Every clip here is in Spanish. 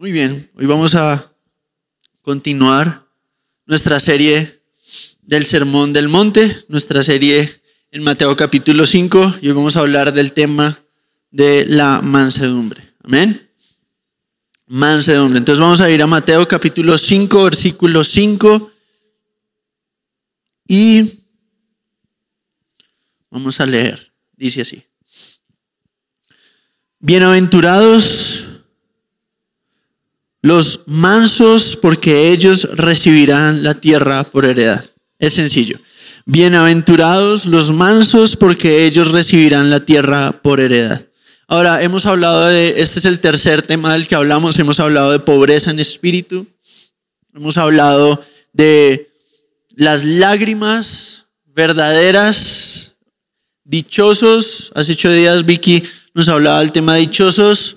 Muy bien, hoy vamos a continuar nuestra serie del Sermón del Monte, nuestra serie en Mateo capítulo 5, y hoy vamos a hablar del tema de la mansedumbre. Amén. Mansedumbre. Entonces vamos a ir a Mateo capítulo 5, versículo 5, y vamos a leer. Dice así. Bienaventurados los mansos, porque ellos recibirán la tierra por heredad. Es sencillo. Bienaventurados los mansos, porque ellos recibirán la tierra por heredad. Ahora, hemos hablado de, este es el tercer tema del que hablamos, hemos hablado de pobreza en espíritu, hemos hablado de las lágrimas verdaderas, dichosos, hace ocho días Vicky nos hablaba del tema dichosos,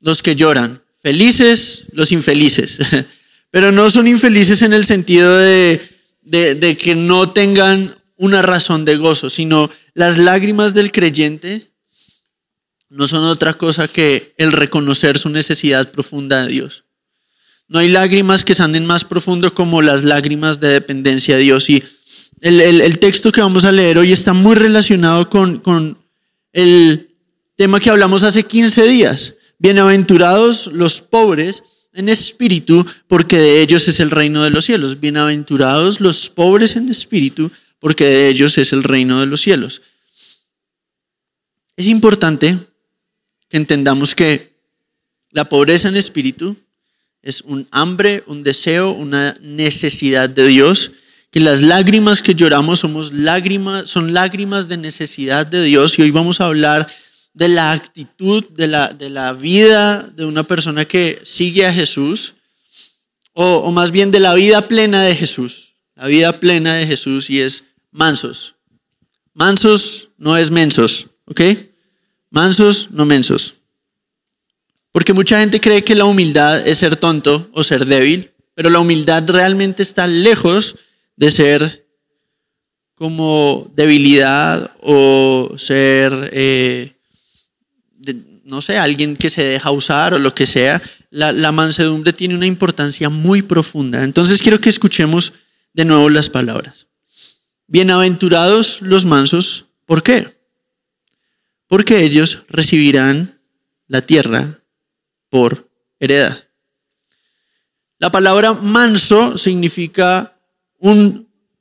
los que lloran, felices los infelices, pero no son infelices en el sentido de, de, que no tengan una razón de gozo, sino las lágrimas del creyente no son otra cosa que el reconocer su necesidad profunda de Dios. No hay lágrimas que salen más profundo como las lágrimas de dependencia de Dios. Y el, el, texto que vamos a leer hoy está muy relacionado con, con el tema que hablamos hace 15 días. Bienaventurados los pobres en espíritu, porque de ellos es el reino de los cielos. Bienaventurados los pobres en espíritu, porque de ellos es el reino de los cielos. Es importante que entendamos que la pobreza en espíritu es un hambre, un deseo, una necesidad de Dios, que las lágrimas que lloramos somos lágrimas, son lágrimas de necesidad de Dios y hoy vamos a hablar de la actitud, de la, de la vida de una persona que sigue a Jesús, o, más bien de la vida plena de Jesús. La vida plena de Jesús y es mansos. Mansos no es mensos, ¿ok? Mansos, no mensos. Porque mucha gente cree que la humildad es ser tonto o ser débil, pero la humildad realmente está lejos de ser como debilidad o ser eh, no sé, alguien que se deja usar o lo que sea, la, mansedumbre tiene una importancia muy profunda. Entonces quiero que escuchemos de nuevo las palabras. Bienaventurados los mansos, ¿por qué? Porque ellos recibirán la tierra por heredad. La palabra manso significa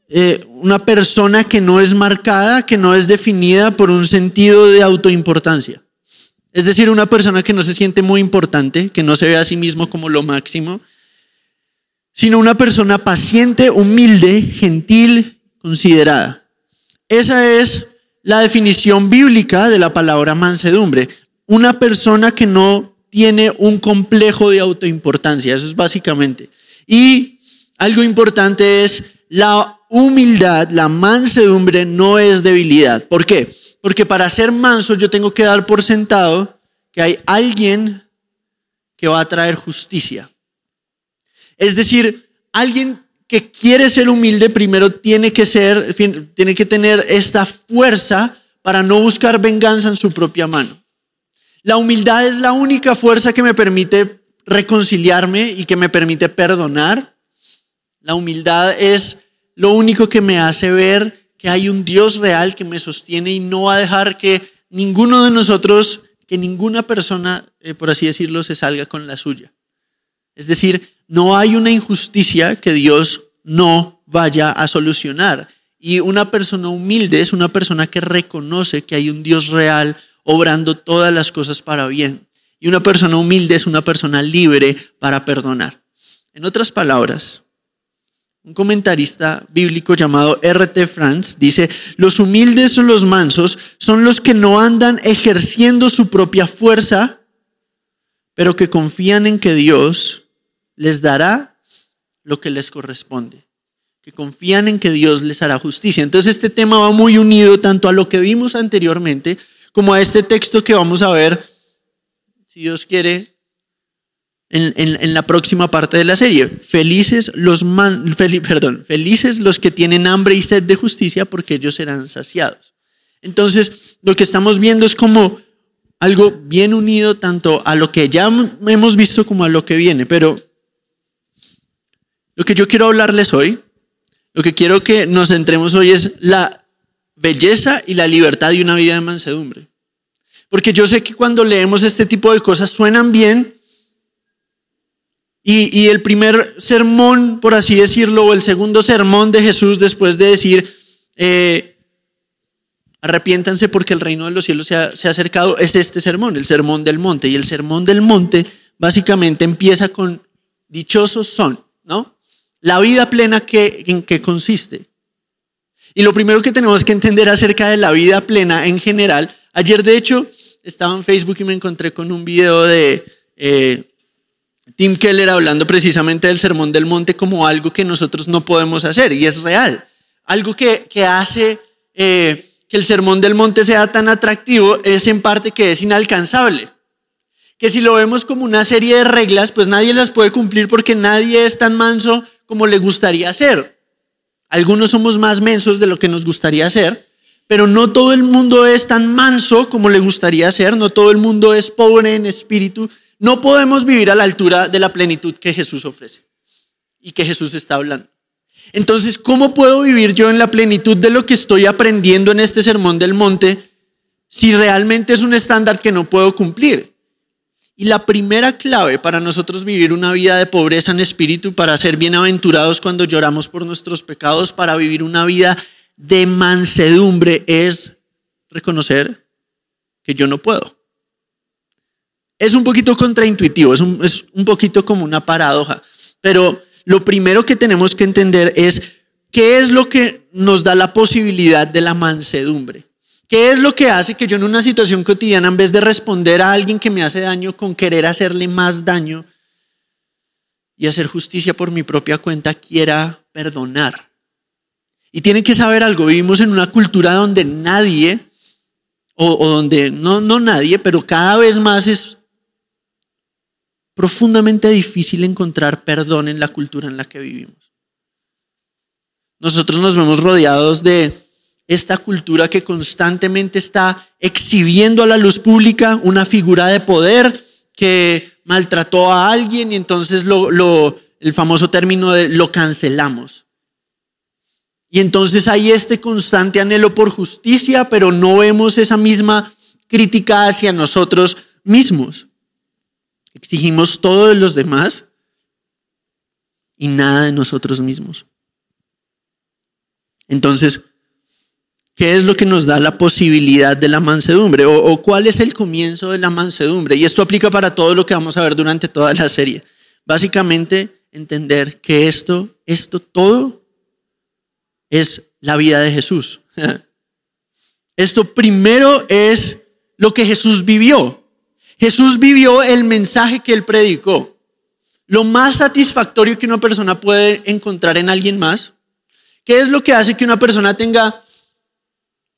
eh, una persona que no es marcada, que no es definida por un sentido de autoimportancia. Es decir, una persona que no se siente muy importante, que no se ve a sí mismo como lo máximo, sino una persona paciente, humilde, gentil, considerada. Esa es la definición bíblica de la palabra mansedumbre. Una persona que no tiene un complejo de autoimportancia, eso es básicamente. Y algo importante es la humildad, la mansedumbre no es debilidad. ¿Por qué? Porque para ser manso yo tengo que dar por sentado que hay alguien que va a traer justicia. Es decir, alguien que quiere ser humilde primero tiene que ser, tiene que tener esta fuerza para no buscar venganza en su propia mano. La humildad es la única fuerza que me permite reconciliarme y que me permite perdonar. La humildad es lo único que me hace ver que hay un Dios real que me sostiene y no va a dejar que ninguno de nosotros, que ninguna persona, eh, por así decirlo, se salga con la suya. Es decir, no hay una injusticia que Dios no vaya a solucionar. Y una persona humilde es una persona que reconoce que hay un Dios real obrando todas las cosas para bien. Y una persona humilde es una persona libre para perdonar. En otras palabras, un comentarista bíblico llamado R.T. France dice, los humildes o los mansos son los que no andan ejerciendo su propia fuerza, pero que confían en que Dios les dará lo que les corresponde, que confían en que Dios les hará justicia. Entonces este tema va muy unido tanto a lo que vimos anteriormente como a este texto que vamos a ver, si Dios quiere, en, la próxima parte de la serie. Felices los, perdón, felices los que tienen hambre y sed de justicia porque ellos serán saciados. Entonces, lo que estamos viendo es como algo bien unido tanto a lo que ya hemos visto como a lo que viene, pero lo que yo quiero hablarles hoy, lo que quiero que nos centremos hoy es la belleza y la libertad de una vida de mansedumbre. Porque yo sé que cuando leemos este tipo de cosas suenan bien y, el primer sermón, por así decirlo, o el segundo sermón de Jesús después de decir, eh, arrepiéntanse porque el reino de los cielos se ha, se ha acercado, es este sermón, el sermón del monte. Y el sermón del monte básicamente empieza con, dichosos son, ¿no? La vida plena que, en qué consiste. Y lo primero que tenemos que entender acerca de la vida plena en general, ayer de hecho estaba en Facebook y me encontré con un video de eh, Tim Keller hablando precisamente del Sermón del Monte como algo que nosotros no podemos hacer, y es real. Algo que, hace eh, que el Sermón del Monte sea tan atractivo es en parte que es inalcanzable. Que si lo vemos como una serie de reglas, pues nadie las puede cumplir porque nadie es tan manso como le gustaría ser. Algunos somos más mensos de lo que nos gustaría ser, pero no todo el mundo es tan manso como le gustaría ser, no todo el mundo es pobre en espíritu, no podemos vivir a la altura de la plenitud que Jesús ofrece y que Jesús está hablando. Entonces, ¿cómo puedo vivir yo en la plenitud de lo que estoy aprendiendo en este sermón del monte si realmente es un estándar que no puedo cumplir? Y la primera clave para nosotros vivir una vida de pobreza en espíritu, para ser bienaventurados cuando lloramos por nuestros pecados, para vivir una vida de mansedumbre, es reconocer que yo no puedo. Es un poquito contraintuitivo, es un, es un poquito como una paradoja, pero lo primero que tenemos que entender es qué es lo que nos da la posibilidad de la mansedumbre. ¿Qué es lo que hace que yo en una situación cotidiana, en vez de responder a alguien que me hace daño con querer hacerle más daño y hacer justicia por mi propia cuenta, quiera perdonar? Y tienen que saber algo, vivimos en una cultura donde nadie, o, donde no, no nadie, pero cada vez más es profundamente difícil encontrar perdón en la cultura en la que vivimos. Nosotros nos vemos rodeados de esta cultura que constantemente está exhibiendo a la luz pública una figura de poder que maltrató a alguien y entonces lo, el famoso término de lo cancelamos. Y entonces hay este constante anhelo por justicia, pero no vemos esa misma crítica hacia nosotros mismos. Exigimos todo de los demás y nada de nosotros mismos. Entonces, ¿qué es lo que nos da la posibilidad de la mansedumbre? ¿O, cuál es el comienzo de la mansedumbre? Y esto aplica para todo lo que vamos a ver durante toda la serie. Básicamente, entender que esto, esto todo es la vida de Jesús. Esto primero es lo que Jesús vivió. Jesús vivió el mensaje que él predicó. Lo más satisfactorio que una persona puede encontrar en alguien más, ¿qué es lo que hace que una persona tenga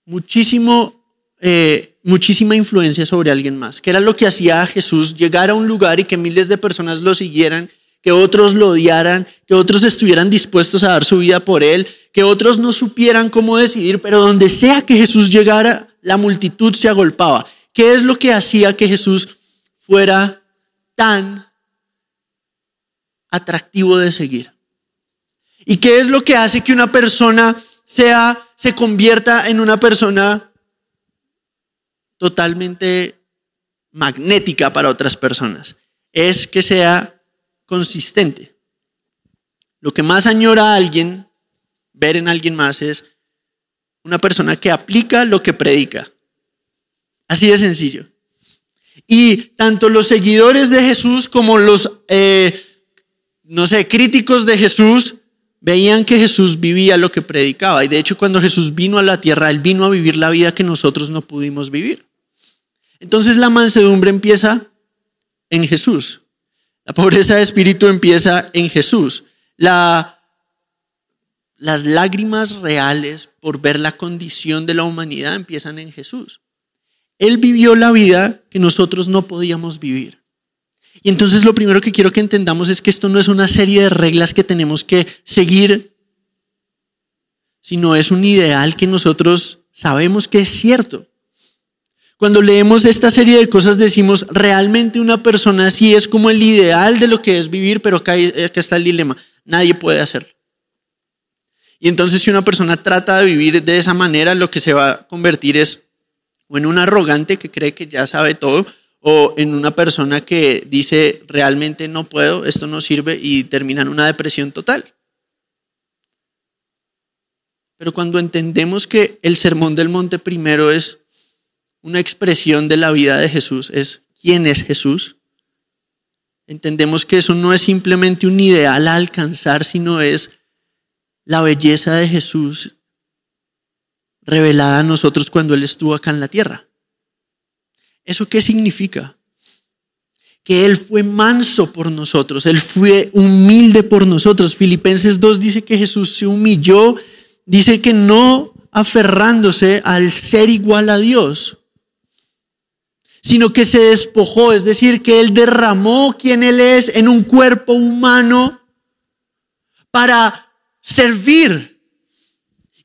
muchísimo, eh, muchísima influencia sobre alguien más? ¿Qué era lo que hacía a Jesús llegar a un lugar y que miles de personas lo siguieran, que otros lo odiaran, que otros estuvieran dispuestos a dar su vida por él, que otros no supieran cómo decidir, pero donde sea que Jesús llegara, la multitud se agolpaba. ¿Qué es lo que hacía que Jesús fuera tan atractivo de seguir? ¿Y qué es lo que hace que una persona sea, se convierta en una persona totalmente magnética para otras personas? Es que sea consistente. Lo que más añora a alguien, ver en alguien más, es una persona que aplica lo que predica. Así de sencillo. Y tanto los seguidores de Jesús como los, eh, no sé, críticos de Jesús veían que Jesús vivía lo que predicaba. Y de hecho cuando Jesús vino a la tierra, Él vino a vivir la vida que nosotros no pudimos vivir. Entonces la mansedumbre empieza en Jesús. La pobreza de espíritu empieza en Jesús. La, las lágrimas reales por ver la condición de la humanidad empiezan en Jesús. Él vivió la vida que nosotros no podíamos vivir. Y entonces lo primero que quiero que entendamos es que esto no es una serie de reglas que tenemos que seguir, sino es un ideal que nosotros sabemos que es cierto. Cuando leemos esta serie de cosas decimos, realmente una persona así es como el ideal de lo que es vivir, pero acá, acá está el dilema, nadie puede hacerlo. Y entonces si una persona trata de vivir de esa manera, lo que se va a convertir es o en un arrogante que cree que ya sabe todo, o en una persona que dice realmente no puedo, esto no sirve y termina en una depresión total. Pero cuando entendemos que el sermón del monte primero es una expresión de la vida de Jesús, es quién es Jesús, entendemos que eso no es simplemente un ideal a alcanzar, sino es la belleza de Jesús revelada a nosotros cuando Él estuvo acá en la tierra. ¿Eso qué significa? Que Él fue manso por nosotros, Él fue humilde por nosotros. Filipenses 2 dice que Jesús se humilló, dice que no aferrándose al ser igual a Dios, sino que se despojó, es decir, que Él derramó quien Él es en un cuerpo humano para servir.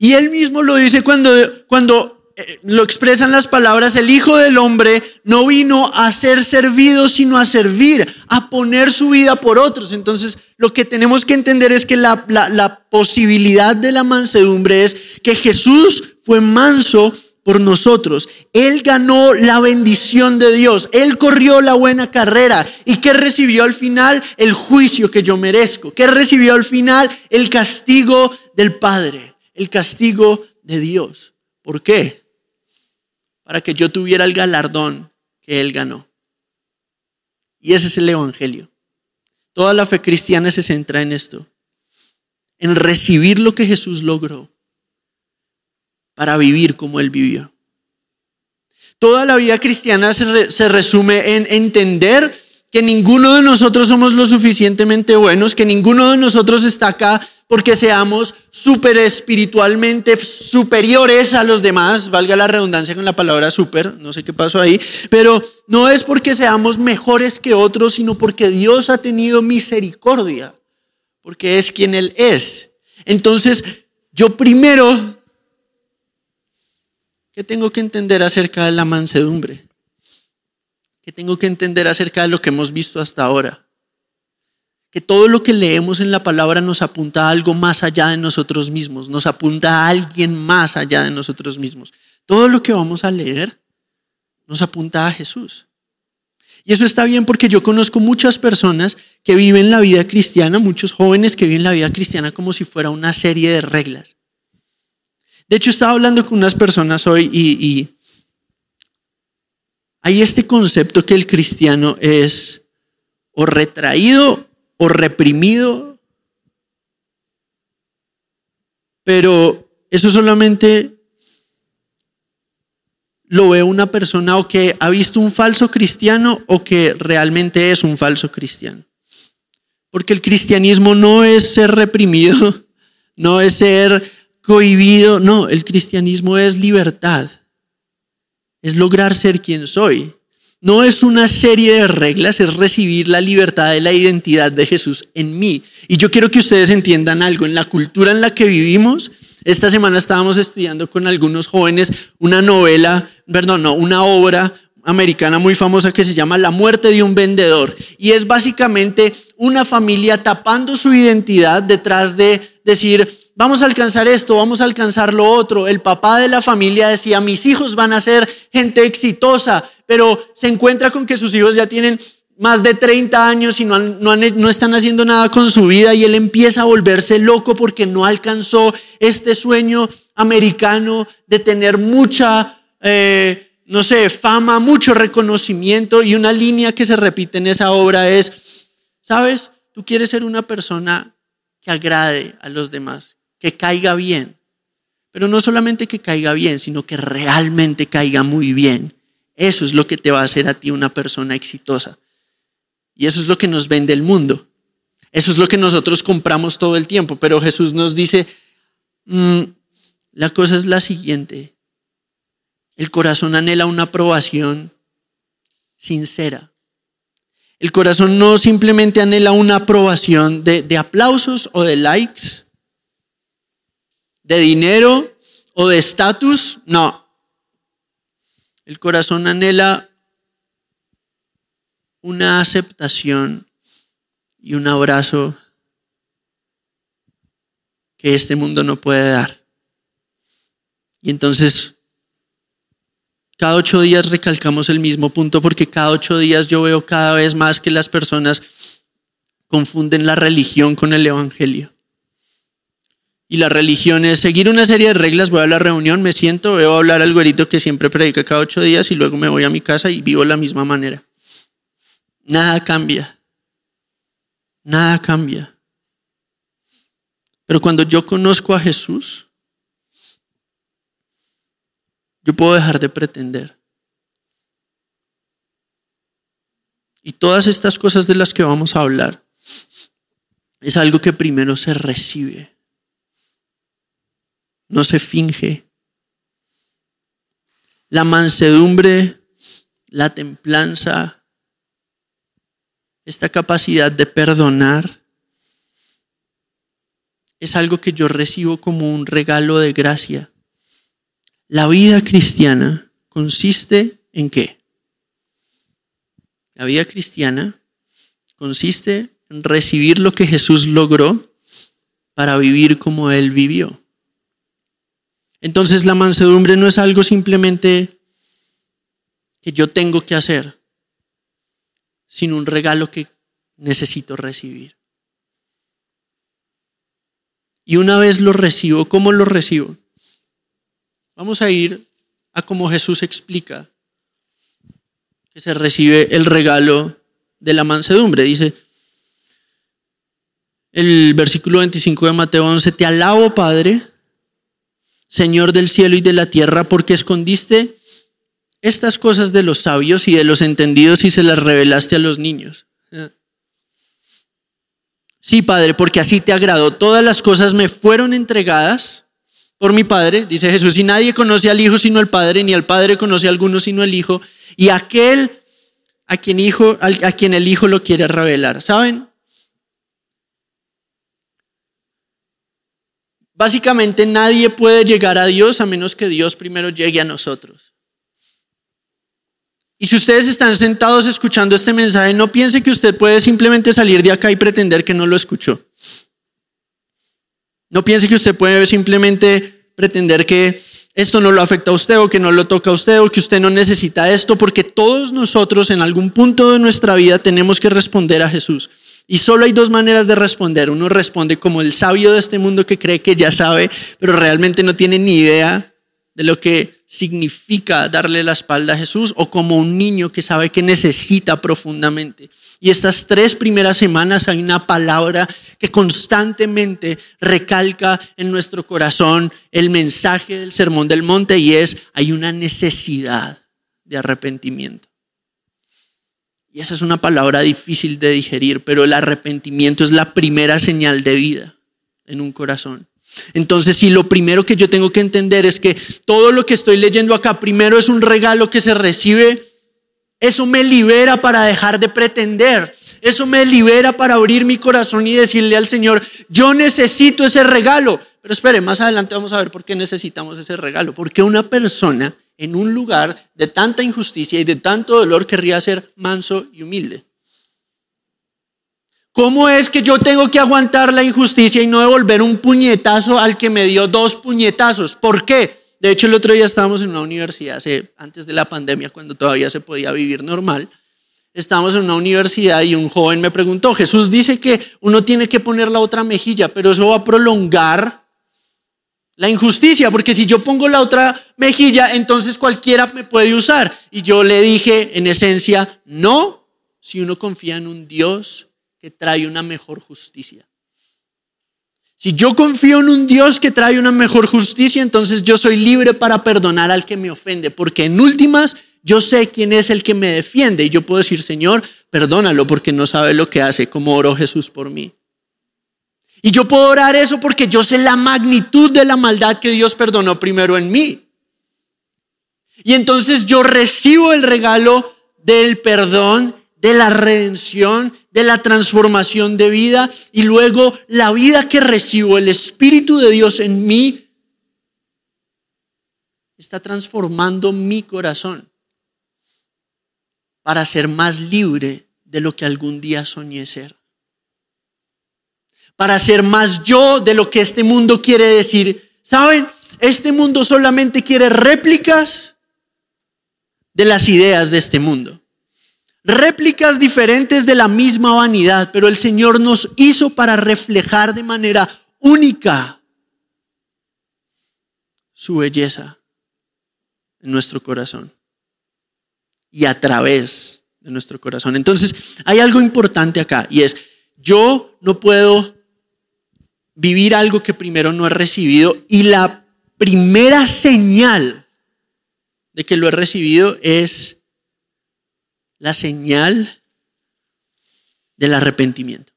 Y Él mismo lo dice cuando, cuando eh, lo expresan las palabras, el Hijo del Hombre no vino a ser servido, sino a servir, a poner su vida por otros. Entonces, lo que tenemos que entender es que la, la, la posibilidad de la mansedumbre es que Jesús fue manso por nosotros. Él ganó la bendición de Dios. Él corrió la buena carrera. ¿Y qué recibió al final? El juicio que yo merezco. ¿Qué recibió al final? El castigo del Padre. El castigo de Dios. ¿Por qué? Para que yo tuviera el galardón que Él ganó. Y ese es el Evangelio. Toda la fe cristiana se centra en esto. En recibir lo que Jesús logró para vivir como Él vivió. Toda la vida cristiana se, resume en entender que ninguno de nosotros somos lo suficientemente buenos, que ninguno de nosotros está acá porque seamos súper espiritualmente superiores a los demás, valga la redundancia con la palabra súper, no sé qué pasó ahí, pero no es porque seamos mejores que otros, sino porque Dios ha tenido misericordia, porque es quien Él es. Entonces, yo primero ¿Qué tengo que entender acerca de la mansedumbre? ¿Qué tengo que entender acerca de lo que hemos visto hasta ahora? Que todo lo que leemos en la palabra nos apunta a algo más allá de nosotros mismos, nos apunta a alguien más allá de nosotros mismos. Todo lo que vamos a leer nos apunta a Jesús. Y eso está bien porque yo conozco muchas personas que viven la vida cristiana, muchos jóvenes que viven la vida cristiana como si fuera una serie de reglas. De hecho, estaba hablando con unas personas hoy y, hay este concepto que el cristiano es o retraído o reprimido, pero eso solamente lo ve una persona o que ha visto un falso cristiano o que realmente es un falso cristiano. Porque el cristianismo no es ser reprimido, no es ser cohibido. No, el cristianismo es libertad. Es lograr ser quien soy. No es una serie de reglas, es recibir la libertad de la identidad de Jesús en mí. Y yo quiero que ustedes entiendan algo. En la cultura en la que vivimos, esta semana estábamos estudiando con algunos jóvenes una novela, perdón, no, una obra americana muy famosa que se llama La muerte de un vendedor. Y es básicamente una familia tapando su identidad detrás de decir, vamos a alcanzar esto, vamos a alcanzar lo otro. El papá de la familia decía, mis hijos van a ser gente exitosa, pero se encuentra con que sus hijos ya tienen más de 30 años y no, no, están haciendo nada con su vida y él empieza a volverse loco porque no alcanzó este sueño americano de tener mucha, eh, no sé, fama, mucho reconocimiento y una línea que se repite en esa obra es, ¿sabes? Tú quieres ser una persona que agrade a los demás, que caiga bien. Pero no solamente que caiga bien, sino que realmente caiga muy bien. Eso es lo que te va a hacer a ti una persona exitosa. Y eso es lo que nos vende el mundo. Eso es lo que nosotros compramos todo el tiempo. Pero Jesús nos dice, mm, la cosa es la siguiente. El corazón anhela una aprobación sincera. El corazón no simplemente anhela una aprobación de, de aplausos o de likes de dinero o de estatus, no. El corazón anhela una aceptación y un abrazo que este mundo no puede dar. Y entonces, cada ocho días recalcamos el mismo punto porque cada ocho días yo veo cada vez más que las personas confunden la religión con el Evangelio. Y la religión es seguir una serie de reglas, voy a la reunión, me siento, veo hablar al güerito que siempre predica cada ocho días y luego me voy a mi casa y vivo de la misma manera. Nada cambia. Nada cambia. Pero cuando yo conozco a Jesús, yo puedo dejar de pretender. Y todas estas cosas de las que vamos a hablar es algo que primero se recibe, no se finge. La mansedumbre, la templanza, esta capacidad de perdonar, es algo que yo recibo como un regalo de gracia. La vida cristiana consiste en qué? La vida cristiana consiste en recibir lo que Jesús logró para vivir como Él vivió. Entonces la mansedumbre no es algo simplemente que yo tengo que hacer, sino un regalo que necesito recibir. Y una vez lo recibo, ¿cómo lo recibo? Vamos a ir a cómo Jesús explica que se recibe el regalo de la mansedumbre. Dice el versículo 25 de Mateo 11, te alabo Padre, Señor del cielo y de la tierra, porque escondiste estas cosas de los sabios y de los entendidos y se las revelaste a los niños. Sí, Padre, porque así te agradó. Todas las cosas me fueron entregadas por mi Padre, dice Jesús, y nadie conoce al Hijo sino al Padre, ni al Padre conoce a alguno sino al Hijo, y aquel a quien, hijo, a quien el Hijo lo quiere revelar. ¿Saben? Básicamente nadie puede llegar a Dios a menos que Dios primero llegue a nosotros. Y si ustedes están sentados escuchando este mensaje, no piense que usted puede simplemente salir de acá y pretender que no lo escuchó. No piense que usted puede simplemente pretender que esto no lo afecta a usted o que no lo toca a usted o que usted no necesita esto, porque todos nosotros en algún punto de nuestra vida tenemos que responder a Jesús. Y solo hay dos maneras de responder. Uno responde como el sabio de este mundo que cree que ya sabe, pero realmente no tiene ni idea de lo que significa darle la espalda a Jesús o como un niño que sabe que necesita profundamente. Y estas tres primeras semanas hay una palabra que constantemente recalca en nuestro corazón el mensaje del Sermón del Monte y es, hay una necesidad de arrepentimiento. Y esa es una palabra difícil de digerir, pero el arrepentimiento es la primera señal de vida en un corazón. Entonces, si lo primero que yo tengo que entender es que todo lo que estoy leyendo acá primero es un regalo que se recibe, eso me libera para dejar de pretender. Eso me libera para abrir mi corazón y decirle al Señor, yo necesito ese regalo. Pero espere, más adelante vamos a ver por qué necesitamos ese regalo. Porque una persona en un lugar de tanta injusticia y de tanto dolor querría ser manso y humilde. ¿Cómo es que yo tengo que aguantar la injusticia y no devolver un puñetazo al que me dio dos puñetazos? ¿Por qué? De hecho, el otro día estábamos en una universidad, antes de la pandemia, cuando todavía se podía vivir normal. Estábamos en una universidad y un joven me preguntó, Jesús dice que uno tiene que poner la otra mejilla, pero eso va a prolongar la injusticia, porque si yo pongo la otra mejilla, entonces cualquiera me puede usar. Y yo le dije, en esencia, no, si uno confía en un Dios que trae una mejor justicia. Si yo confío en un Dios que trae una mejor justicia, entonces yo soy libre para perdonar al que me ofende, porque en últimas yo sé quién es el que me defiende y yo puedo decir, Señor, perdónalo porque no sabe lo que hace, como oró Jesús por mí. Y yo puedo orar eso porque yo sé la magnitud de la maldad que Dios perdonó primero en mí. Y entonces yo recibo el regalo del perdón de la redención, de la transformación de vida y luego la vida que recibo, el Espíritu de Dios en mí, está transformando mi corazón. para ser más libre de lo que algún día soñé ser. Para ser más yo de lo que este mundo quiere decir. ¿Saben? Este mundo solamente quiere réplicas de las ideas de este mundo. Réplicas diferentes de la misma vanidad, pero el Señor nos hizo para reflejar de manera única su belleza en nuestro corazón y a través de nuestro corazón. Entonces, hay algo importante acá y es, yo no puedo vivir algo que primero no he recibido y la primera señal de que lo he recibido es la señal del arrepentimiento.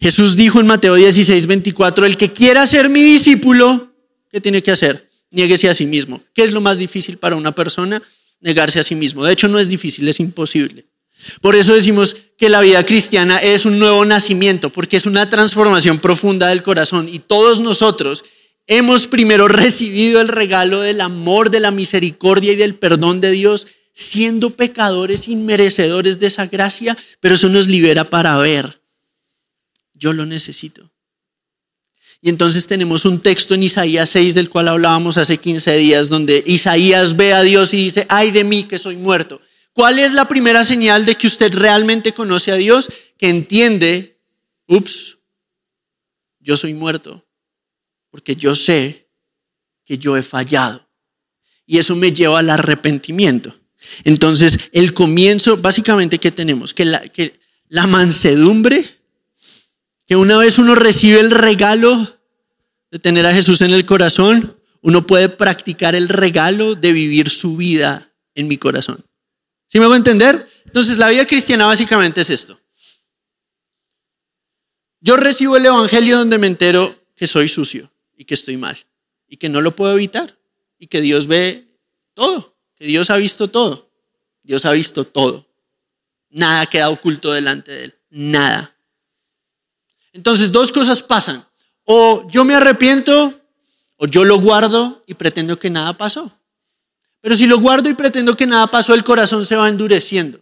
Jesús dijo en Mateo 16, 24, el que quiera ser mi discípulo, ¿qué tiene que hacer? Niéguese a sí mismo. ¿Qué es lo más difícil para una persona? Negarse a sí mismo. De hecho, no es difícil, es imposible. Por eso decimos que la vida cristiana es un nuevo nacimiento, porque es una transformación profunda del corazón. Y todos nosotros hemos primero recibido el regalo del amor, de la misericordia y del perdón de Dios, siendo pecadores inmerecedores de esa gracia, pero eso nos libera para ver yo lo necesito. Y entonces tenemos un texto en Isaías 6 del cual hablábamos hace 15 días, donde Isaías ve a Dios y dice, ay de mí que soy muerto. ¿Cuál es la primera señal de que usted realmente conoce a Dios? Que entiende, ups, yo soy muerto, porque yo sé que yo he fallado. Y eso me lleva al arrepentimiento. Entonces, el comienzo, básicamente, ¿qué tenemos? Que la, que la mansedumbre que una vez uno recibe el regalo de tener a Jesús en el corazón, uno puede practicar el regalo de vivir su vida en mi corazón. ¿Sí me hago entender? Entonces la vida cristiana básicamente es esto. Yo recibo el Evangelio donde me entero que soy sucio y que estoy mal y que no lo puedo evitar y que Dios ve todo, que Dios ha visto todo. Dios ha visto todo. Nada queda oculto delante de Él. Nada. Entonces, dos cosas pasan. O yo me arrepiento, o yo lo guardo y pretendo que nada pasó. Pero si lo guardo y pretendo que nada pasó, el corazón se va endureciendo.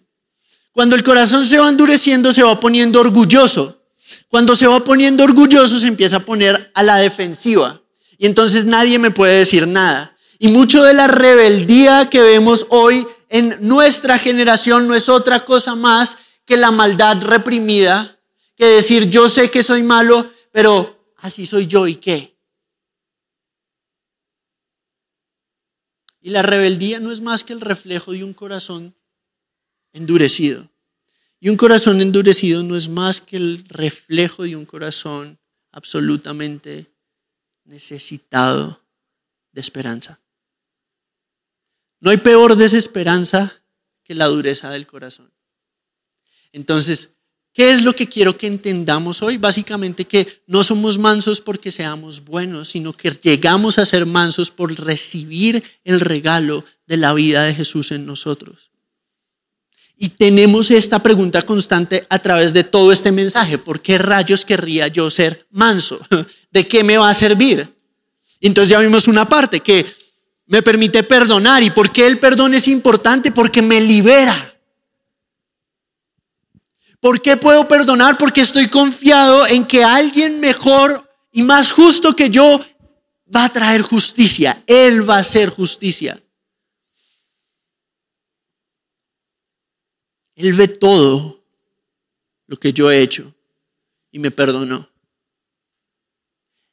Cuando el corazón se va endureciendo, se va poniendo orgulloso. Cuando se va poniendo orgulloso, se empieza a poner a la defensiva. Y entonces nadie me puede decir nada. Y mucho de la rebeldía que vemos hoy en nuestra generación no es otra cosa más que la maldad reprimida que decir yo sé que soy malo, pero así soy yo y qué. Y la rebeldía no es más que el reflejo de un corazón endurecido. Y un corazón endurecido no es más que el reflejo de un corazón absolutamente necesitado de esperanza. No hay peor desesperanza que la dureza del corazón. Entonces, ¿Qué es lo que quiero que entendamos hoy? Básicamente que no somos mansos porque seamos buenos, sino que llegamos a ser mansos por recibir el regalo de la vida de Jesús en nosotros. Y tenemos esta pregunta constante a través de todo este mensaje. ¿Por qué rayos querría yo ser manso? ¿De qué me va a servir? Entonces ya vimos una parte que me permite perdonar. ¿Y por qué el perdón es importante? Porque me libera. ¿Por qué puedo perdonar? Porque estoy confiado en que alguien mejor y más justo que yo va a traer justicia. Él va a hacer justicia. Él ve todo lo que yo he hecho y me perdonó.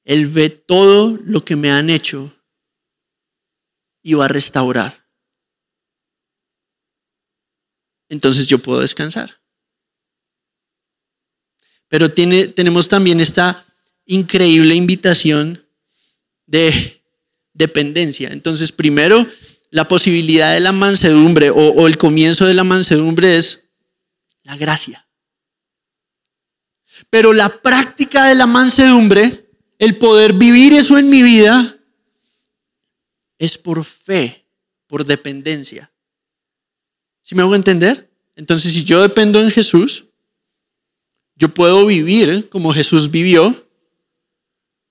Él ve todo lo que me han hecho y va a restaurar. Entonces yo puedo descansar. Pero tiene, tenemos también esta increíble invitación de dependencia. Entonces, primero, la posibilidad de la mansedumbre o, o el comienzo de la mansedumbre es la gracia. Pero la práctica de la mansedumbre, el poder vivir eso en mi vida, es por fe, por dependencia. ¿Sí me hago entender? Entonces, si yo dependo en Jesús, yo puedo vivir como Jesús vivió.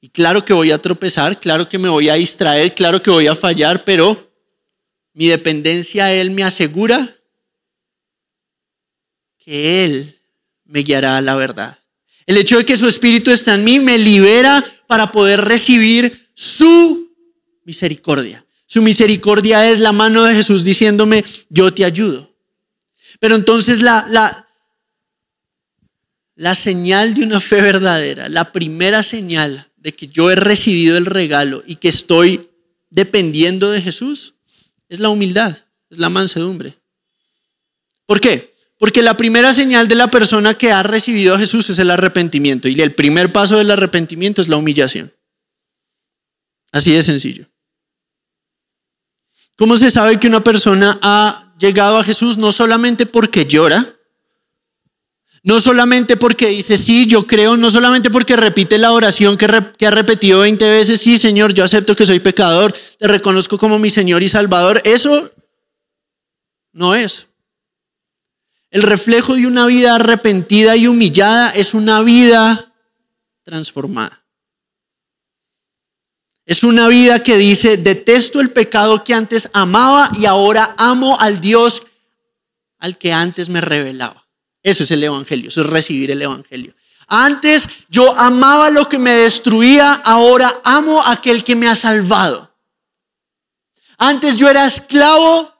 Y claro que voy a tropezar, claro que me voy a distraer, claro que voy a fallar, pero mi dependencia a Él me asegura que Él me guiará a la verdad. El hecho de que su Espíritu está en mí me libera para poder recibir su misericordia. Su misericordia es la mano de Jesús diciéndome, yo te ayudo. Pero entonces la, la, la señal de una fe verdadera, la primera señal de que yo he recibido el regalo y que estoy dependiendo de Jesús, es la humildad, es la mansedumbre. ¿Por qué? Porque la primera señal de la persona que ha recibido a Jesús es el arrepentimiento y el primer paso del arrepentimiento es la humillación. Así de sencillo. ¿Cómo se sabe que una persona ha llegado a Jesús no solamente porque llora, no solamente porque dice, sí, yo creo, no solamente porque repite la oración que, ha repetido 20 veces, sí, Señor, yo acepto que soy pecador, te reconozco como mi Señor y Salvador. Eso no es. El reflejo de una vida arrepentida y humillada es una vida transformada. Es una vida que dice, detesto el pecado que antes amaba y ahora amo al Dios al que antes me revelaba. Eso es el Evangelio, eso es recibir el Evangelio. Antes yo amaba lo que me destruía, ahora amo a aquel que me ha salvado. Antes yo era esclavo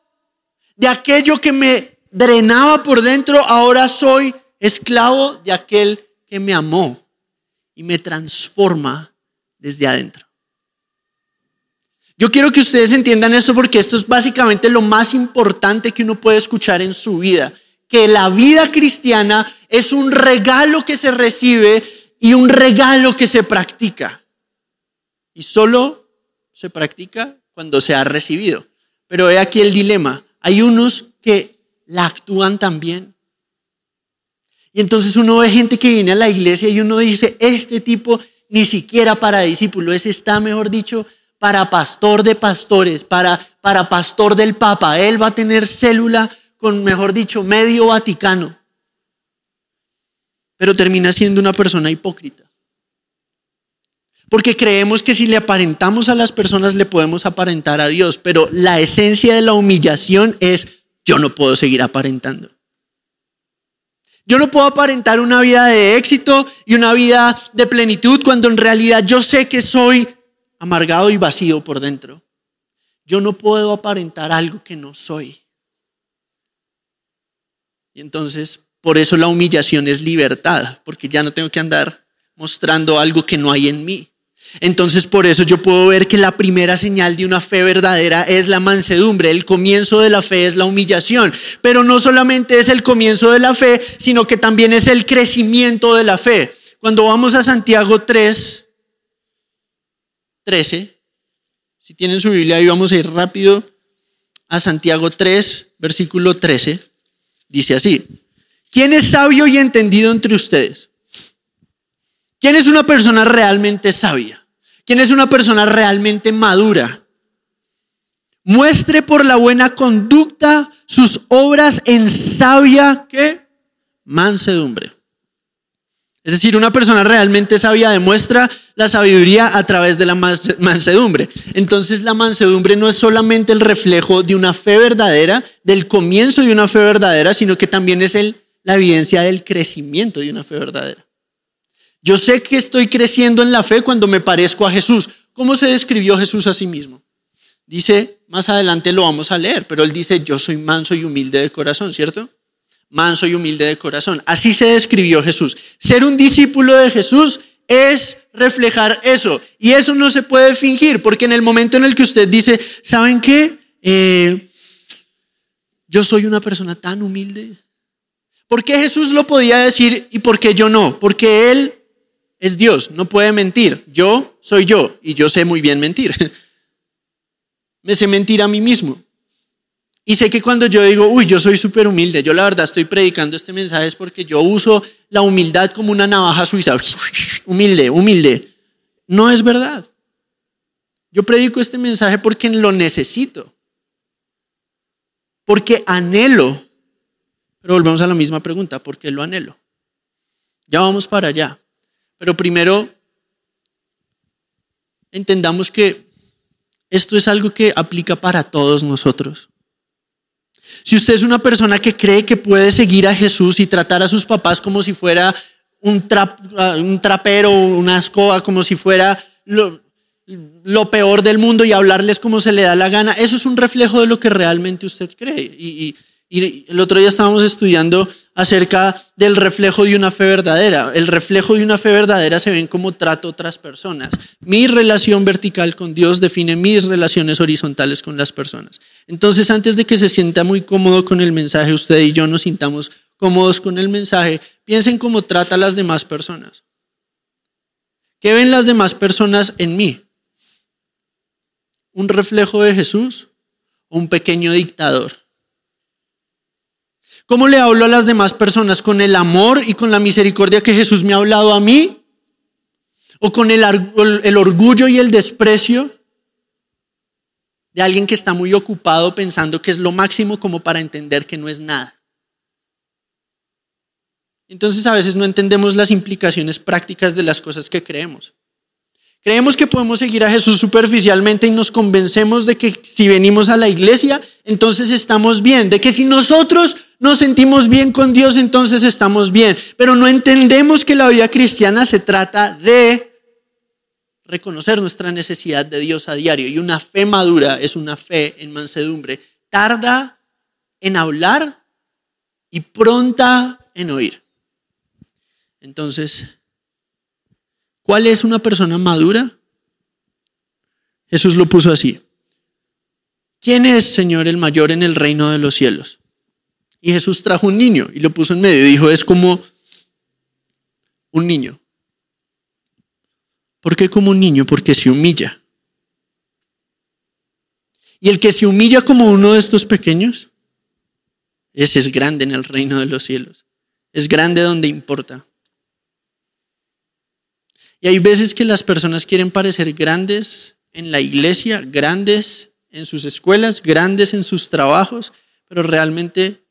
de aquello que me drenaba por dentro, ahora soy esclavo de aquel que me amó y me transforma desde adentro. Yo quiero que ustedes entiendan esto porque esto es básicamente lo más importante que uno puede escuchar en su vida que la vida cristiana es un regalo que se recibe y un regalo que se practica. Y solo se practica cuando se ha recibido. Pero he aquí el dilema. Hay unos que la actúan también. Y entonces uno ve gente que viene a la iglesia y uno dice, este tipo ni siquiera para discípulo, ese está, mejor dicho, para pastor de pastores, para, para pastor del Papa. Él va a tener célula con, mejor dicho, medio Vaticano, pero termina siendo una persona hipócrita. Porque creemos que si le aparentamos a las personas le podemos aparentar a Dios, pero la esencia de la humillación es yo no puedo seguir aparentando. Yo no puedo aparentar una vida de éxito y una vida de plenitud cuando en realidad yo sé que soy amargado y vacío por dentro. Yo no puedo aparentar algo que no soy. Y entonces, por eso la humillación es libertad, porque ya no tengo que andar mostrando algo que no hay en mí. Entonces, por eso yo puedo ver que la primera señal de una fe verdadera es la mansedumbre. El comienzo de la fe es la humillación. Pero no solamente es el comienzo de la fe, sino que también es el crecimiento de la fe. Cuando vamos a Santiago 3, 13, si tienen su Biblia ahí vamos a ir rápido a Santiago 3, versículo 13. Dice así, ¿quién es sabio y entendido entre ustedes? ¿Quién es una persona realmente sabia? ¿Quién es una persona realmente madura? Muestre por la buena conducta sus obras en sabia ¿qué? mansedumbre. Es decir, una persona realmente sabia demuestra la sabiduría a través de la mansedumbre. Entonces la mansedumbre no es solamente el reflejo de una fe verdadera, del comienzo de una fe verdadera, sino que también es la evidencia del crecimiento de una fe verdadera. Yo sé que estoy creciendo en la fe cuando me parezco a Jesús. ¿Cómo se describió Jesús a sí mismo? Dice, más adelante lo vamos a leer, pero él dice, yo soy manso y humilde de corazón, ¿cierto? Manso y humilde de corazón. Así se describió Jesús. Ser un discípulo de Jesús es reflejar eso. Y eso no se puede fingir, porque en el momento en el que usted dice, ¿saben qué? Eh, yo soy una persona tan humilde. ¿Por qué Jesús lo podía decir y por qué yo no? Porque Él es Dios, no puede mentir. Yo soy yo y yo sé muy bien mentir. Me sé mentir a mí mismo. Y sé que cuando yo digo, uy, yo soy súper humilde, yo la verdad estoy predicando este mensaje es porque yo uso la humildad como una navaja suiza. Humilde, humilde. No es verdad. Yo predico este mensaje porque lo necesito. Porque anhelo. Pero volvemos a la misma pregunta, ¿por qué lo anhelo? Ya vamos para allá. Pero primero, entendamos que esto es algo que aplica para todos nosotros. Si usted es una persona que cree que puede seguir a Jesús y tratar a sus papás como si fuera un, trapero, una escoba, como si fuera lo, peor del mundo y hablarles como se le da la gana, eso es un reflejo de lo que realmente usted cree. El otro día estábamos estudiando acerca del reflejo de una fe verdadera. El reflejo de una fe verdadera se ven como trato otras personas. Mi relación vertical con Dios define mis relaciones horizontales con las personas. Entonces, antes de que se sienta muy cómodo con el mensaje, usted y yo nos sintamos cómodos con el mensaje, piensen cómo trata a las demás personas. ¿Qué ven las demás personas en mí? ¿Un reflejo de Jesús o un pequeño dictador? ¿Cómo le hablo a las demás personas? ¿Con el amor y con la misericordia que Jesús me ha hablado a mí? ¿O con el, orgullo y el desprecio de alguien que está muy ocupado pensando que es lo máximo como para entender que no es nada? Entonces a veces no entendemos las implicaciones prácticas de las cosas que creemos. Creemos que podemos seguir a Jesús superficialmente y nos convencemos de que si venimos a la iglesia, entonces estamos bien, de que si nosotros nos sentimos bien con Dios, entonces estamos bien. Pero no entendemos que la vida cristiana se trata de reconocer nuestra necesidad de Dios a diario. Y una fe madura es una fe en mansedumbre. Tarda en hablar y pronta en oír. Entonces, ¿Cuál es una persona madura? Jesús lo puso así. ¿Quién es, Señor, el mayor en el reino de los cielos? Y Jesús trajo un niño y lo puso en medio y dijo, es como un niño. ¿Por qué como un niño? Porque se humilla. Y el que se humilla como uno de estos pequeños, ese es grande en el reino de los cielos. Es grande donde importa. Y hay veces que las personas quieren parecer grandes en la iglesia, grandes en sus escuelas, grandes en sus trabajos, pero realmente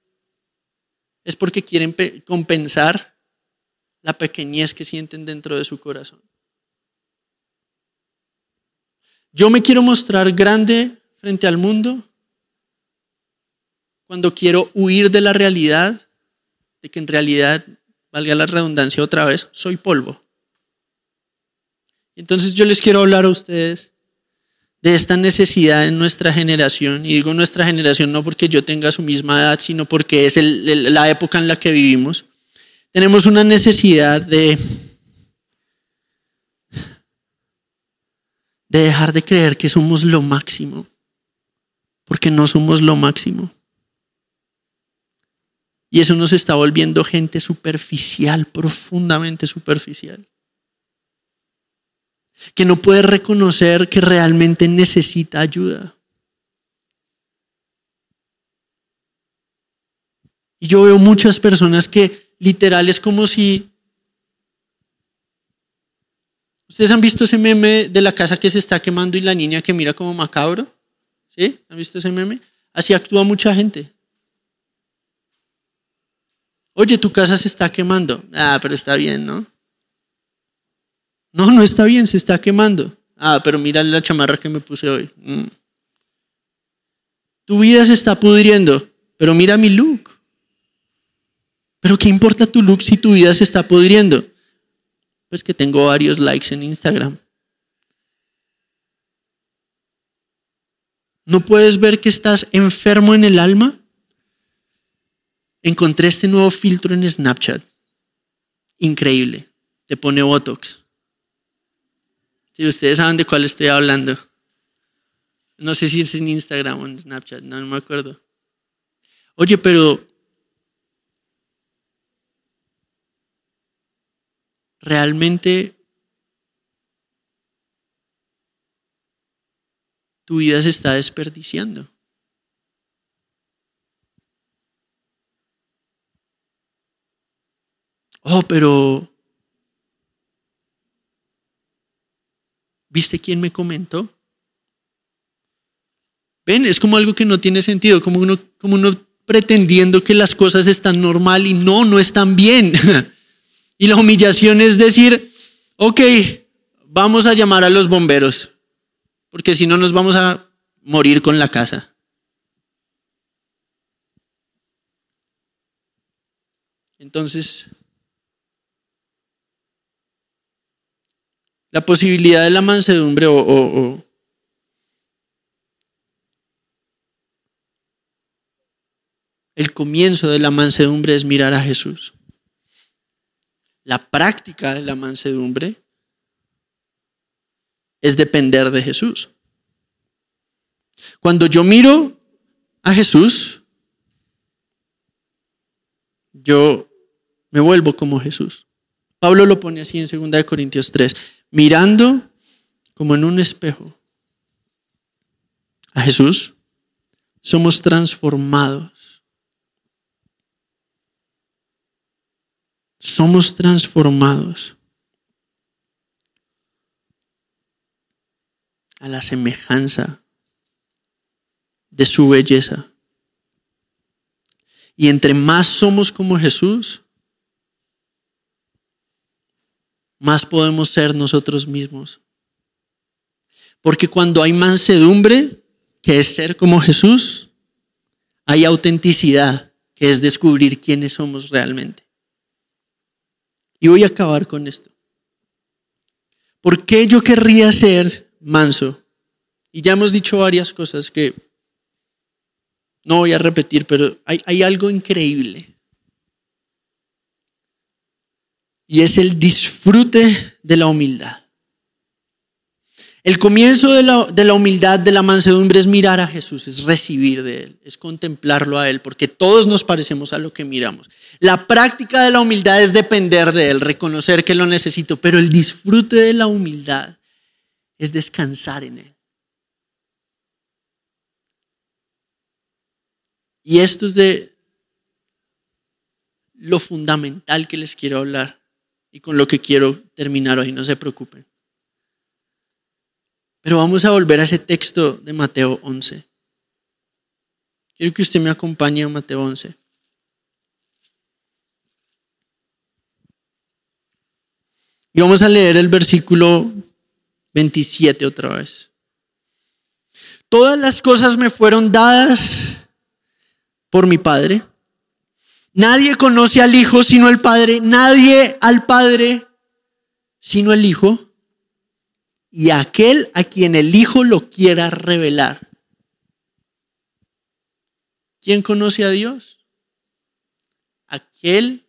es porque quieren compensar la pequeñez que sienten dentro de su corazón. Yo me quiero mostrar grande frente al mundo cuando quiero huir de la realidad, de que en realidad, valga la redundancia otra vez, soy polvo. Entonces yo les quiero hablar a ustedes de esta necesidad en nuestra generación, y digo nuestra generación no porque yo tenga su misma edad, sino porque es la época en la que vivimos. Tenemos una necesidad de, de dejar de creer que somos lo máximo, porque no somos lo máximo. Y eso nos está volviendo gente superficial, profundamente superficial que no puede reconocer que realmente necesita ayuda. Y yo veo muchas personas que literal es como si... ¿Ustedes han visto ese meme de la casa que se está quemando y la niña que mira como macabro? ¿Sí? ¿Han visto ese meme? Así actúa mucha gente. Oye, tu casa se está quemando. Ah, pero está bien, ¿no? No, no está bien, se está quemando. Ah, pero mira la chamarra que me puse hoy. Mm. Tu vida se está pudriendo, pero mira mi look. Pero ¿qué importa tu look si tu vida se está pudriendo? Pues que tengo varios likes en Instagram. ¿No puedes ver que estás enfermo en el alma? Encontré este nuevo filtro en Snapchat. Increíble. Te pone Botox. Si ustedes saben de cuál estoy hablando. No sé si es en Instagram o en Snapchat, no, me acuerdo. Oye, pero realmente tu vida se está desperdiciando. Oh, pero ¿Viste quién me comentó? ¿Ven? Es como algo que no tiene sentido, como uno, como uno pretendiendo que las cosas están normal y no, no están bien. y la humillación es decir, ok, vamos a llamar a los bomberos, porque si no nos vamos a morir con la casa. Entonces, la posibilidad de la mansedumbre o, el comienzo de la mansedumbre es mirar a Jesús. La práctica de la mansedumbre es depender de Jesús. Cuando yo miro a Jesús, yo me vuelvo como Jesús. Pablo lo pone así en 2 Corintios 3, mirando como en un espejo a Jesús, somos transformados. Somos transformados a la semejanza de su belleza. Y entre más somos como Jesús, más podemos ser nosotros mismos. Porque cuando hay mansedumbre, que es ser como Jesús, hay autenticidad, que es descubrir quiénes somos realmente. Y voy a acabar con esto. ¿Por qué yo querría ser manso? Y ya hemos dicho varias cosas que no voy a repetir, pero hay, hay algo increíble. Y es el disfrute de la humildad. El comienzo de la, de la, humildad, de la mansedumbre es mirar a Jesús, es recibir de Él, es contemplarlo a Él, porque todos nos parecemos a lo que miramos. La práctica de la humildad es depender de Él, reconocer que lo necesito, pero el disfrute de la humildad es descansar en Él. Y esto es de lo fundamental que les quiero hablar y con lo que quiero terminar hoy, no se preocupen. Pero vamos a volver a ese texto de Mateo 11. Quiero que usted me acompañe a Mateo 11. Y vamos a leer el versículo 27 otra vez. Todas las cosas me fueron dadas por mi Padre. Nadie conoce al Hijo sino el Padre, nadie al Padre sino el Hijo, y aquel a quien el Hijo lo quiera revelar. ¿Quién conoce a Dios? Aquel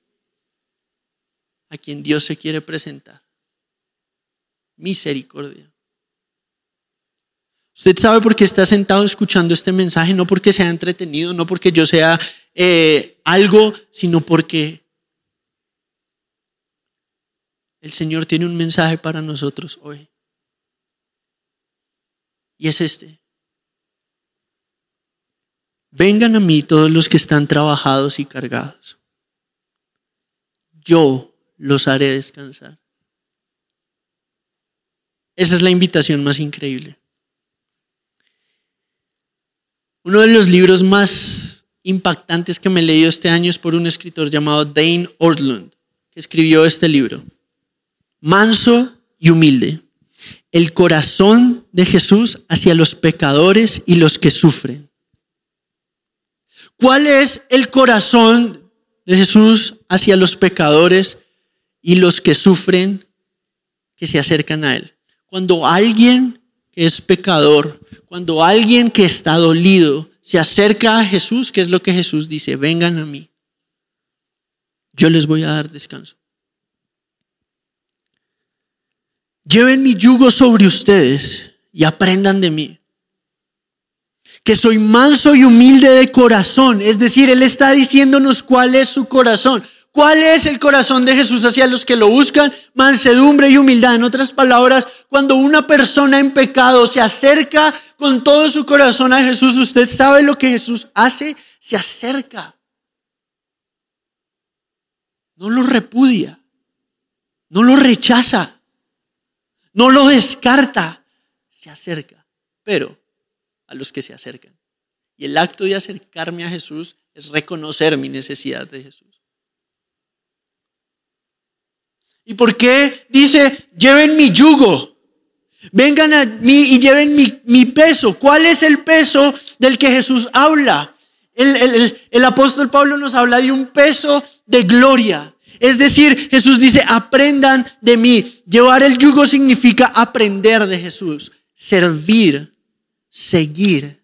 a quien Dios se quiere presentar. Misericordia. Usted sabe por qué está sentado escuchando este mensaje, no porque sea entretenido, no porque yo sea eh, algo, sino porque el Señor tiene un mensaje para nosotros hoy. Y es este. Vengan a mí todos los que están trabajados y cargados. Yo los haré descansar. Esa es la invitación más increíble. Uno de los libros más impactantes que me he leído este año es por un escritor llamado Dane Ortlund, que escribió este libro. Manso y humilde. El corazón de Jesús hacia los pecadores y los que sufren. ¿Cuál es el corazón de Jesús hacia los pecadores y los que sufren que se acercan a Él? Cuando alguien que es pecador, cuando alguien que está dolido se acerca a Jesús, ¿qué es lo que Jesús dice? Vengan a mí. Yo les voy a dar descanso. Lleven mi yugo sobre ustedes y aprendan de mí. Que soy manso y humilde de corazón. Es decir, Él está diciéndonos cuál es su corazón. ¿Cuál es el corazón de Jesús hacia los que lo buscan? Mansedumbre y humildad. En otras palabras, cuando una persona en pecado se acerca con todo su corazón a Jesús, usted sabe lo que Jesús hace, se acerca. No lo repudia, no lo rechaza, no lo descarta, se acerca, pero a los que se acercan. Y el acto de acercarme a Jesús es reconocer mi necesidad de Jesús. ¿Y por qué dice, lleven mi yugo? Vengan a mí y lleven mi, peso. ¿Cuál es el peso del que Jesús habla? El, el, apóstol Pablo nos habla de un peso de gloria. Es decir, Jesús dice, aprendan de mí. Llevar el yugo significa aprender de Jesús, servir, seguir.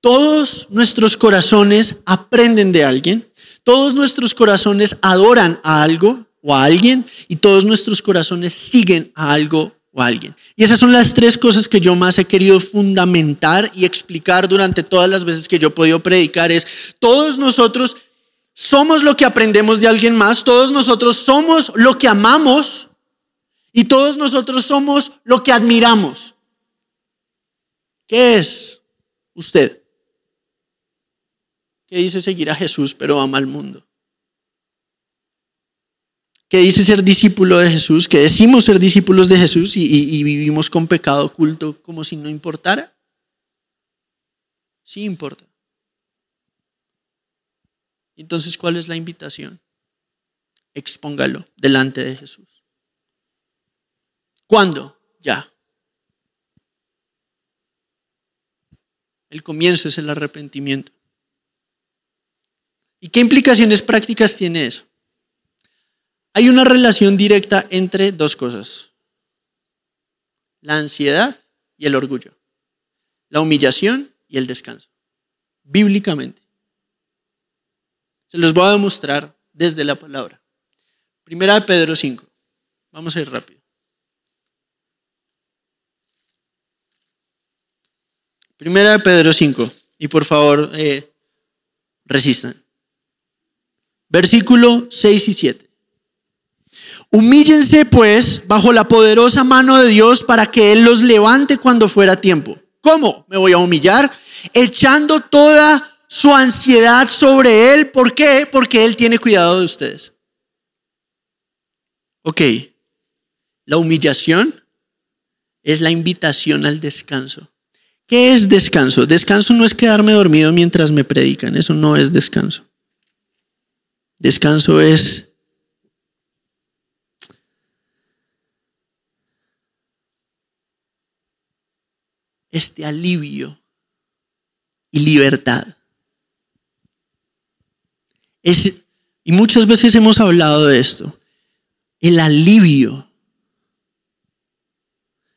Todos nuestros corazones aprenden de alguien, todos nuestros corazones adoran a algo o a alguien y todos nuestros corazones siguen a algo o a alguien. Y esas son las tres cosas que yo más he querido fundamentar y explicar durante todas las veces que yo he podido predicar. Es todos nosotros somos lo que aprendemos de alguien más, todos nosotros somos lo que amamos y todos nosotros somos lo que admiramos. ¿Qué es usted? ¿Qué dice seguir a Jesús pero ama al mundo? ¿Qué dice ser discípulo de Jesús? ¿Qué decimos ser discípulos de Jesús y, y vivimos con pecado oculto como si no importara? Sí importa. Entonces, ¿cuál es la invitación? Expóngalo delante de Jesús. ¿Cuándo? Ya. El comienzo es el arrepentimiento. ¿Y qué implicaciones prácticas tiene eso? Hay una relación directa entre dos cosas. La ansiedad y el orgullo. La humillación y el descanso. Bíblicamente. Se los voy a demostrar desde la palabra. Primera de Pedro 5. Vamos a ir rápido. Primera de Pedro 5. Y por favor, eh, resistan. Versículo 6 y 7. Humíllense pues bajo la poderosa mano de Dios para que Él los levante cuando fuera tiempo. ¿Cómo me voy a humillar? Echando toda su ansiedad sobre Él. ¿Por qué? Porque Él tiene cuidado de ustedes. Ok, la humillación es la invitación al descanso. ¿Qué es descanso? Descanso no es quedarme dormido mientras me predican, eso no es descanso. Descanso es este alivio y libertad y muchas veces hemos hablado de esto, el alivio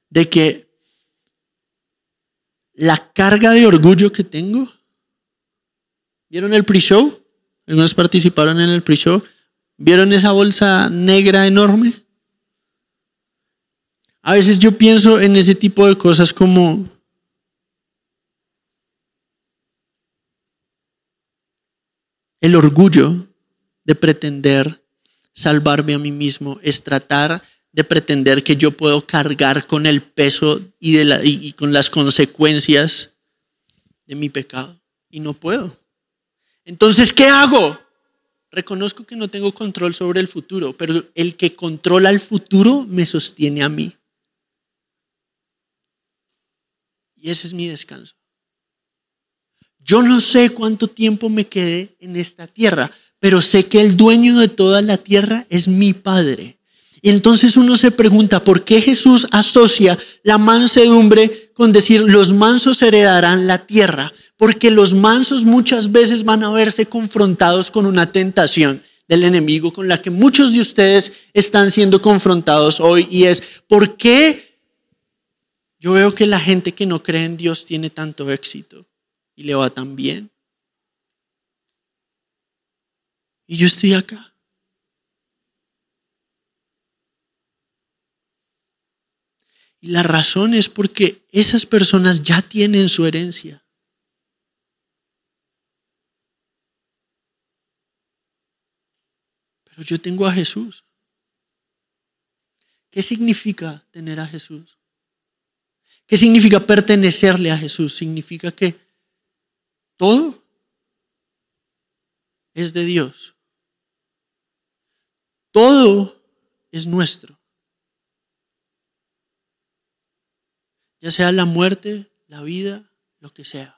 de que la carga de orgullo que tengo, ¿vieron el pre-show? Algunos participaron en el pre-show. ¿Vieron esa bolsa negra enorme? A veces yo pienso en ese tipo de cosas como El orgullo de pretender salvarme a mí mismo es tratar de pretender que yo puedo cargar con el peso y con las consecuencias de mi pecado. Y no puedo. Entonces, ¿qué hago? Reconozco que no tengo control sobre el futuro, pero el que controla el futuro me sostiene a mí. Y ese es mi descanso. Yo no sé cuánto tiempo me quedé en esta tierra, pero sé que el dueño de toda la tierra es mi Padre. Y entonces uno se pregunta, ¿por qué Jesús asocia la mansedumbre con decir los mansos heredarán la tierra? Porque los mansos muchas veces van a verse confrontados con una tentación del enemigo con la que muchos de ustedes están siendo confrontados hoy y es, ¿por qué yo veo que la gente que no cree en Dios tiene tanto éxito? y le va tan bien. Y yo estoy acá. Y la razón es porque esas personas ya tienen su herencia. Pero yo tengo a Jesús. ¿Qué significa tener a Jesús? ¿Qué significa pertenecerle a Jesús? Significa que todo es de Dios. Todo es nuestro. Ya sea la muerte, la vida, lo que sea.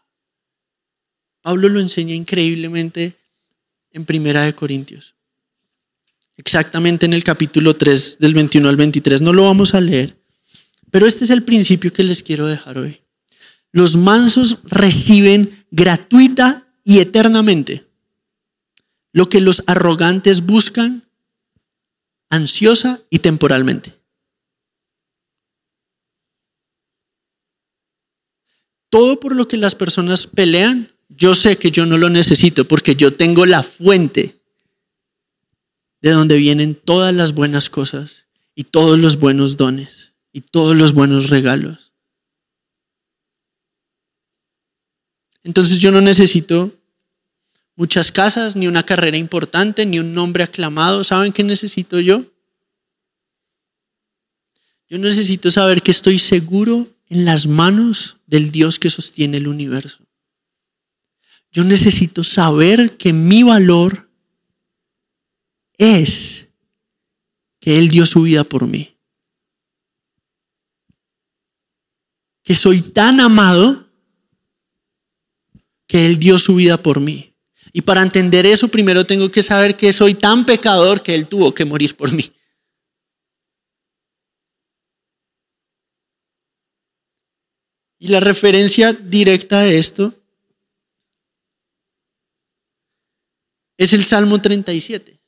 Pablo lo enseña increíblemente en Primera de Corintios. Exactamente en el capítulo 3 del 21 al 23. No lo vamos a leer, pero este es el principio que les quiero dejar hoy. Los mansos reciben gratuita y eternamente lo que los arrogantes buscan ansiosa y temporalmente. Todo por lo que las personas pelean, yo sé que yo no lo necesito porque yo tengo la fuente de donde vienen todas las buenas cosas y todos los buenos dones y todos los buenos regalos. Entonces yo no necesito muchas casas, ni una carrera importante, ni un nombre aclamado. ¿Saben qué necesito yo? Yo necesito saber que estoy seguro en las manos del Dios que sostiene el universo. Yo necesito saber que mi valor es que Él dio su vida por mí. Que soy tan amado que Él dio su vida por mí. Y para entender eso, primero tengo que saber que soy tan pecador que Él tuvo que morir por mí. Y la referencia directa a esto es el Salmo 37.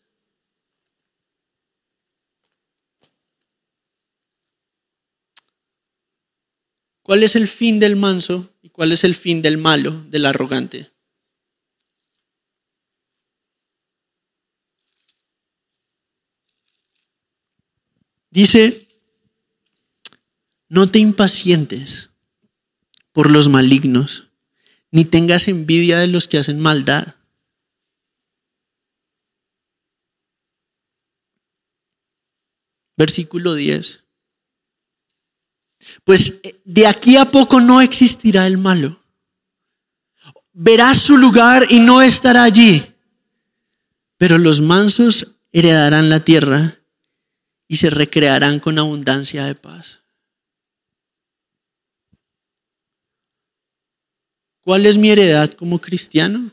¿Cuál es el fin del manso y cuál es el fin del malo, del arrogante? Dice, no te impacientes por los malignos, ni tengas envidia de los que hacen maldad. Versículo 10. Pues eh, de aquí a poco no existirá el malo. Verás su lugar y no estará allí. Pero los mansos heredarán la tierra y se recrearán con abundancia de paz. ¿Cuál es mi heredad como cristiano?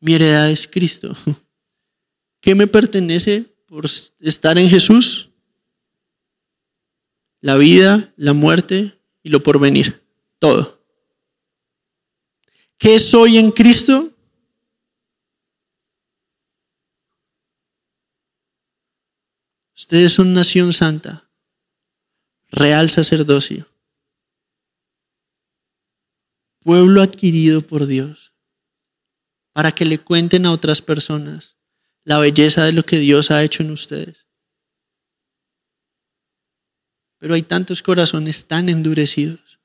Mi heredad es Cristo. ¿Qué me pertenece por estar en Jesús? La vida, la muerte y lo porvenir. Todo. ¿Qué soy en Cristo? Ustedes son nación santa, real sacerdocio pueblo adquirido por Dios, para que le cuenten a otras personas la belleza de lo que Dios ha hecho en ustedes. Pero hay tantos corazones tan endurecidos.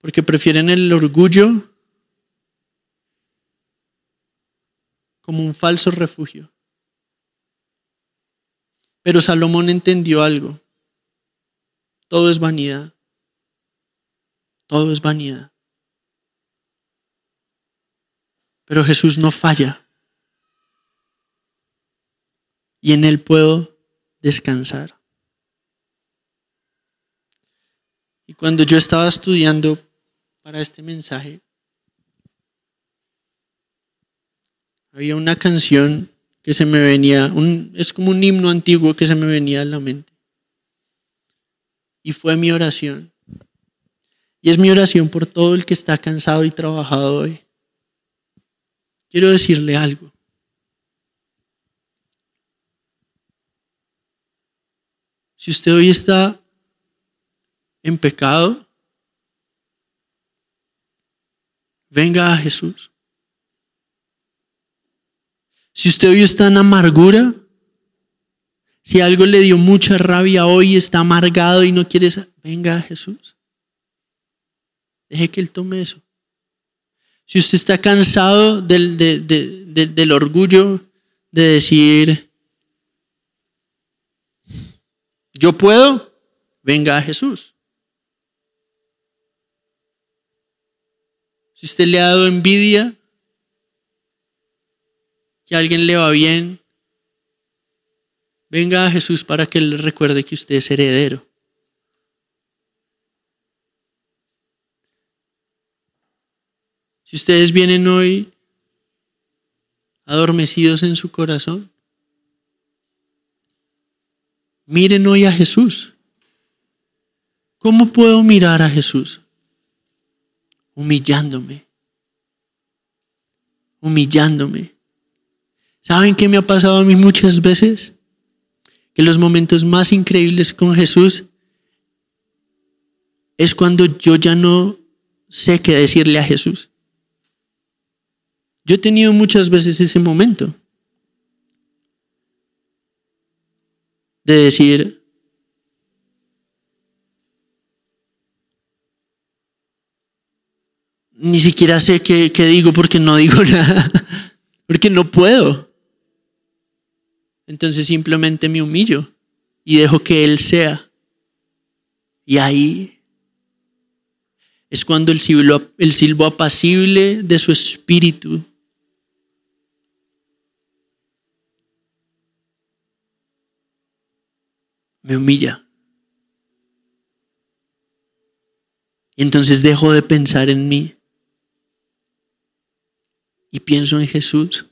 Porque prefieren el orgullo como un falso refugio. Pero Salomón entendió algo. Todo es vanidad. Todo es vanidad. Pero Jesús no falla. Y en Él puedo descansar. Y cuando yo estaba estudiando para este mensaje, había una canción que se me venía, un, es como un himno antiguo que se me venía a la mente. Y fue mi oración. Y es mi oración por todo el que está cansado y trabajado hoy. Quiero decirle algo. Si usted hoy está en pecado, venga a Jesús. Si usted hoy está en amargura, si algo le dio mucha rabia hoy, está amargado y no quiere, venga Jesús. Deje que Él tome eso. Si usted está cansado del, del orgullo de decir, yo puedo, venga a Jesús. Si usted le ha dado envidia, que a alguien le va bien, Venga a Jesús para que le recuerde que usted es heredero. Si ustedes vienen hoy adormecidos en su corazón, miren hoy a Jesús. ¿Cómo puedo mirar a Jesús? humillándome, humillándome. ¿Saben qué me ha pasado a mí muchas veces? Que los momentos más increíbles con Jesús es cuando yo ya no sé qué decirle a Jesús. Yo he tenido muchas veces ese momento de decir, ni siquiera sé qué, digo porque no digo nada, porque no puedo. Entonces simplemente me humillo y dejo que Él sea. Y ahí es cuando el silbo, el silbo apacible de su espíritu me humilla. Y entonces dejo de pensar en mí y pienso en Jesús.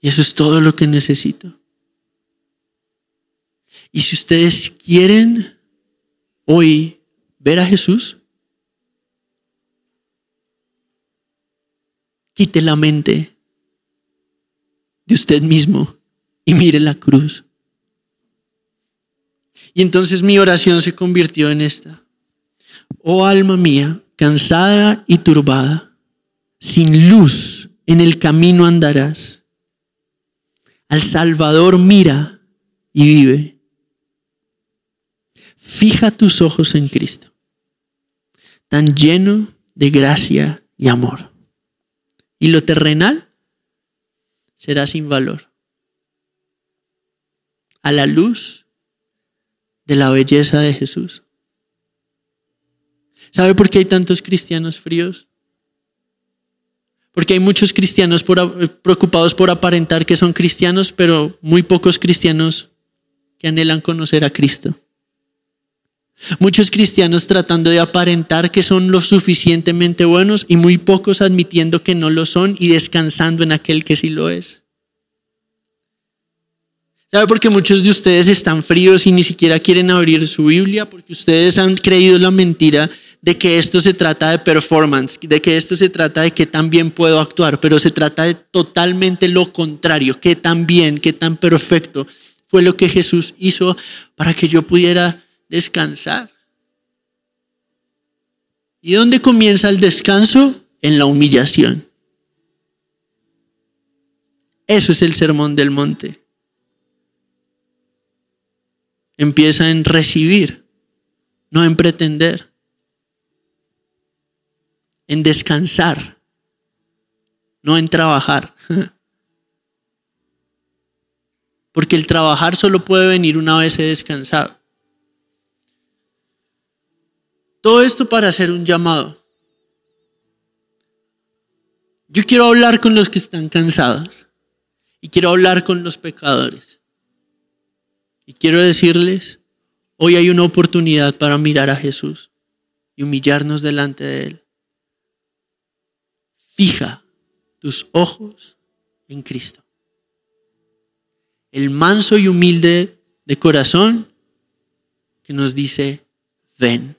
Y eso es todo lo que necesito. Y si ustedes quieren hoy ver a Jesús, quite la mente de usted mismo y mire la cruz. Y entonces mi oración se convirtió en esta. Oh alma mía, cansada y turbada, sin luz en el camino andarás al Salvador mira y vive. Fija tus ojos en Cristo, tan lleno de gracia y amor. Y lo terrenal será sin valor. A la luz de la belleza de Jesús. ¿Sabe por qué hay tantos cristianos fríos? Porque hay muchos cristianos preocupados por aparentar que son cristianos, pero muy pocos cristianos que anhelan conocer a Cristo. Muchos cristianos tratando de aparentar que son lo suficientemente buenos y muy pocos admitiendo que no lo son y descansando en aquel que sí lo es. ¿Sabe por qué muchos de ustedes están fríos y ni siquiera quieren abrir su Biblia? Porque ustedes han creído la mentira de que esto se trata de performance, de que esto se trata de que tan bien puedo actuar, pero se trata de totalmente lo contrario, que tan bien, que tan perfecto fue lo que Jesús hizo para que yo pudiera descansar. ¿Y dónde comienza el descanso? En la humillación. Eso es el sermón del monte. Empieza en recibir, no en pretender en descansar, no en trabajar. Porque el trabajar solo puede venir una vez he descansado. Todo esto para hacer un llamado. Yo quiero hablar con los que están cansados y quiero hablar con los pecadores. Y quiero decirles, hoy hay una oportunidad para mirar a Jesús y humillarnos delante de Él. Fija tus ojos en Cristo. El manso y humilde de corazón que nos dice, ven.